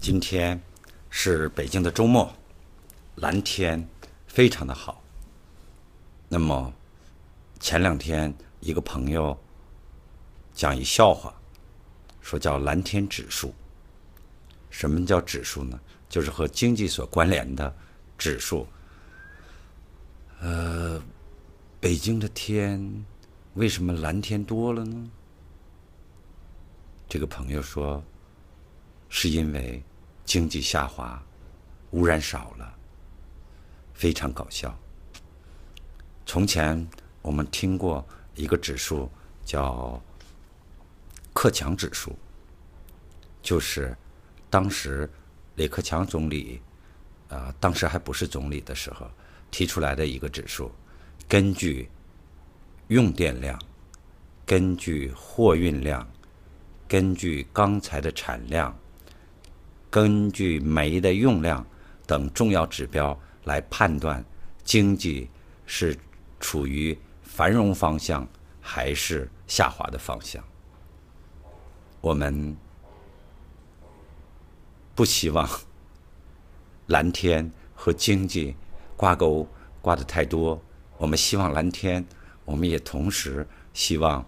今天是北京的周末，蓝天非常的好。那么前两天一个朋友讲一笑话，说叫蓝天指数。什么叫指数呢？就是和经济所关联的指数。呃，北京的天为什么蓝天多了呢？这个朋友说，是因为经济下滑，污染少了，非常搞笑。从前我们听过一个指数叫克强指数，就是当时李克强总理啊，当时还不是总理的时候提出来的一个指数，根据用电量，根据货运量。根据钢材的产量、根据煤的用量等重要指标来判断经济是处于繁荣方向还是下滑的方向。我们不希望蓝天和经济挂钩挂的太多。我们希望蓝天，我们也同时希望，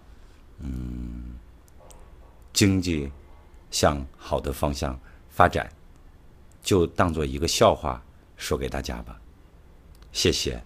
嗯。经济向好的方向发展，就当做一个笑话说给大家吧。谢谢。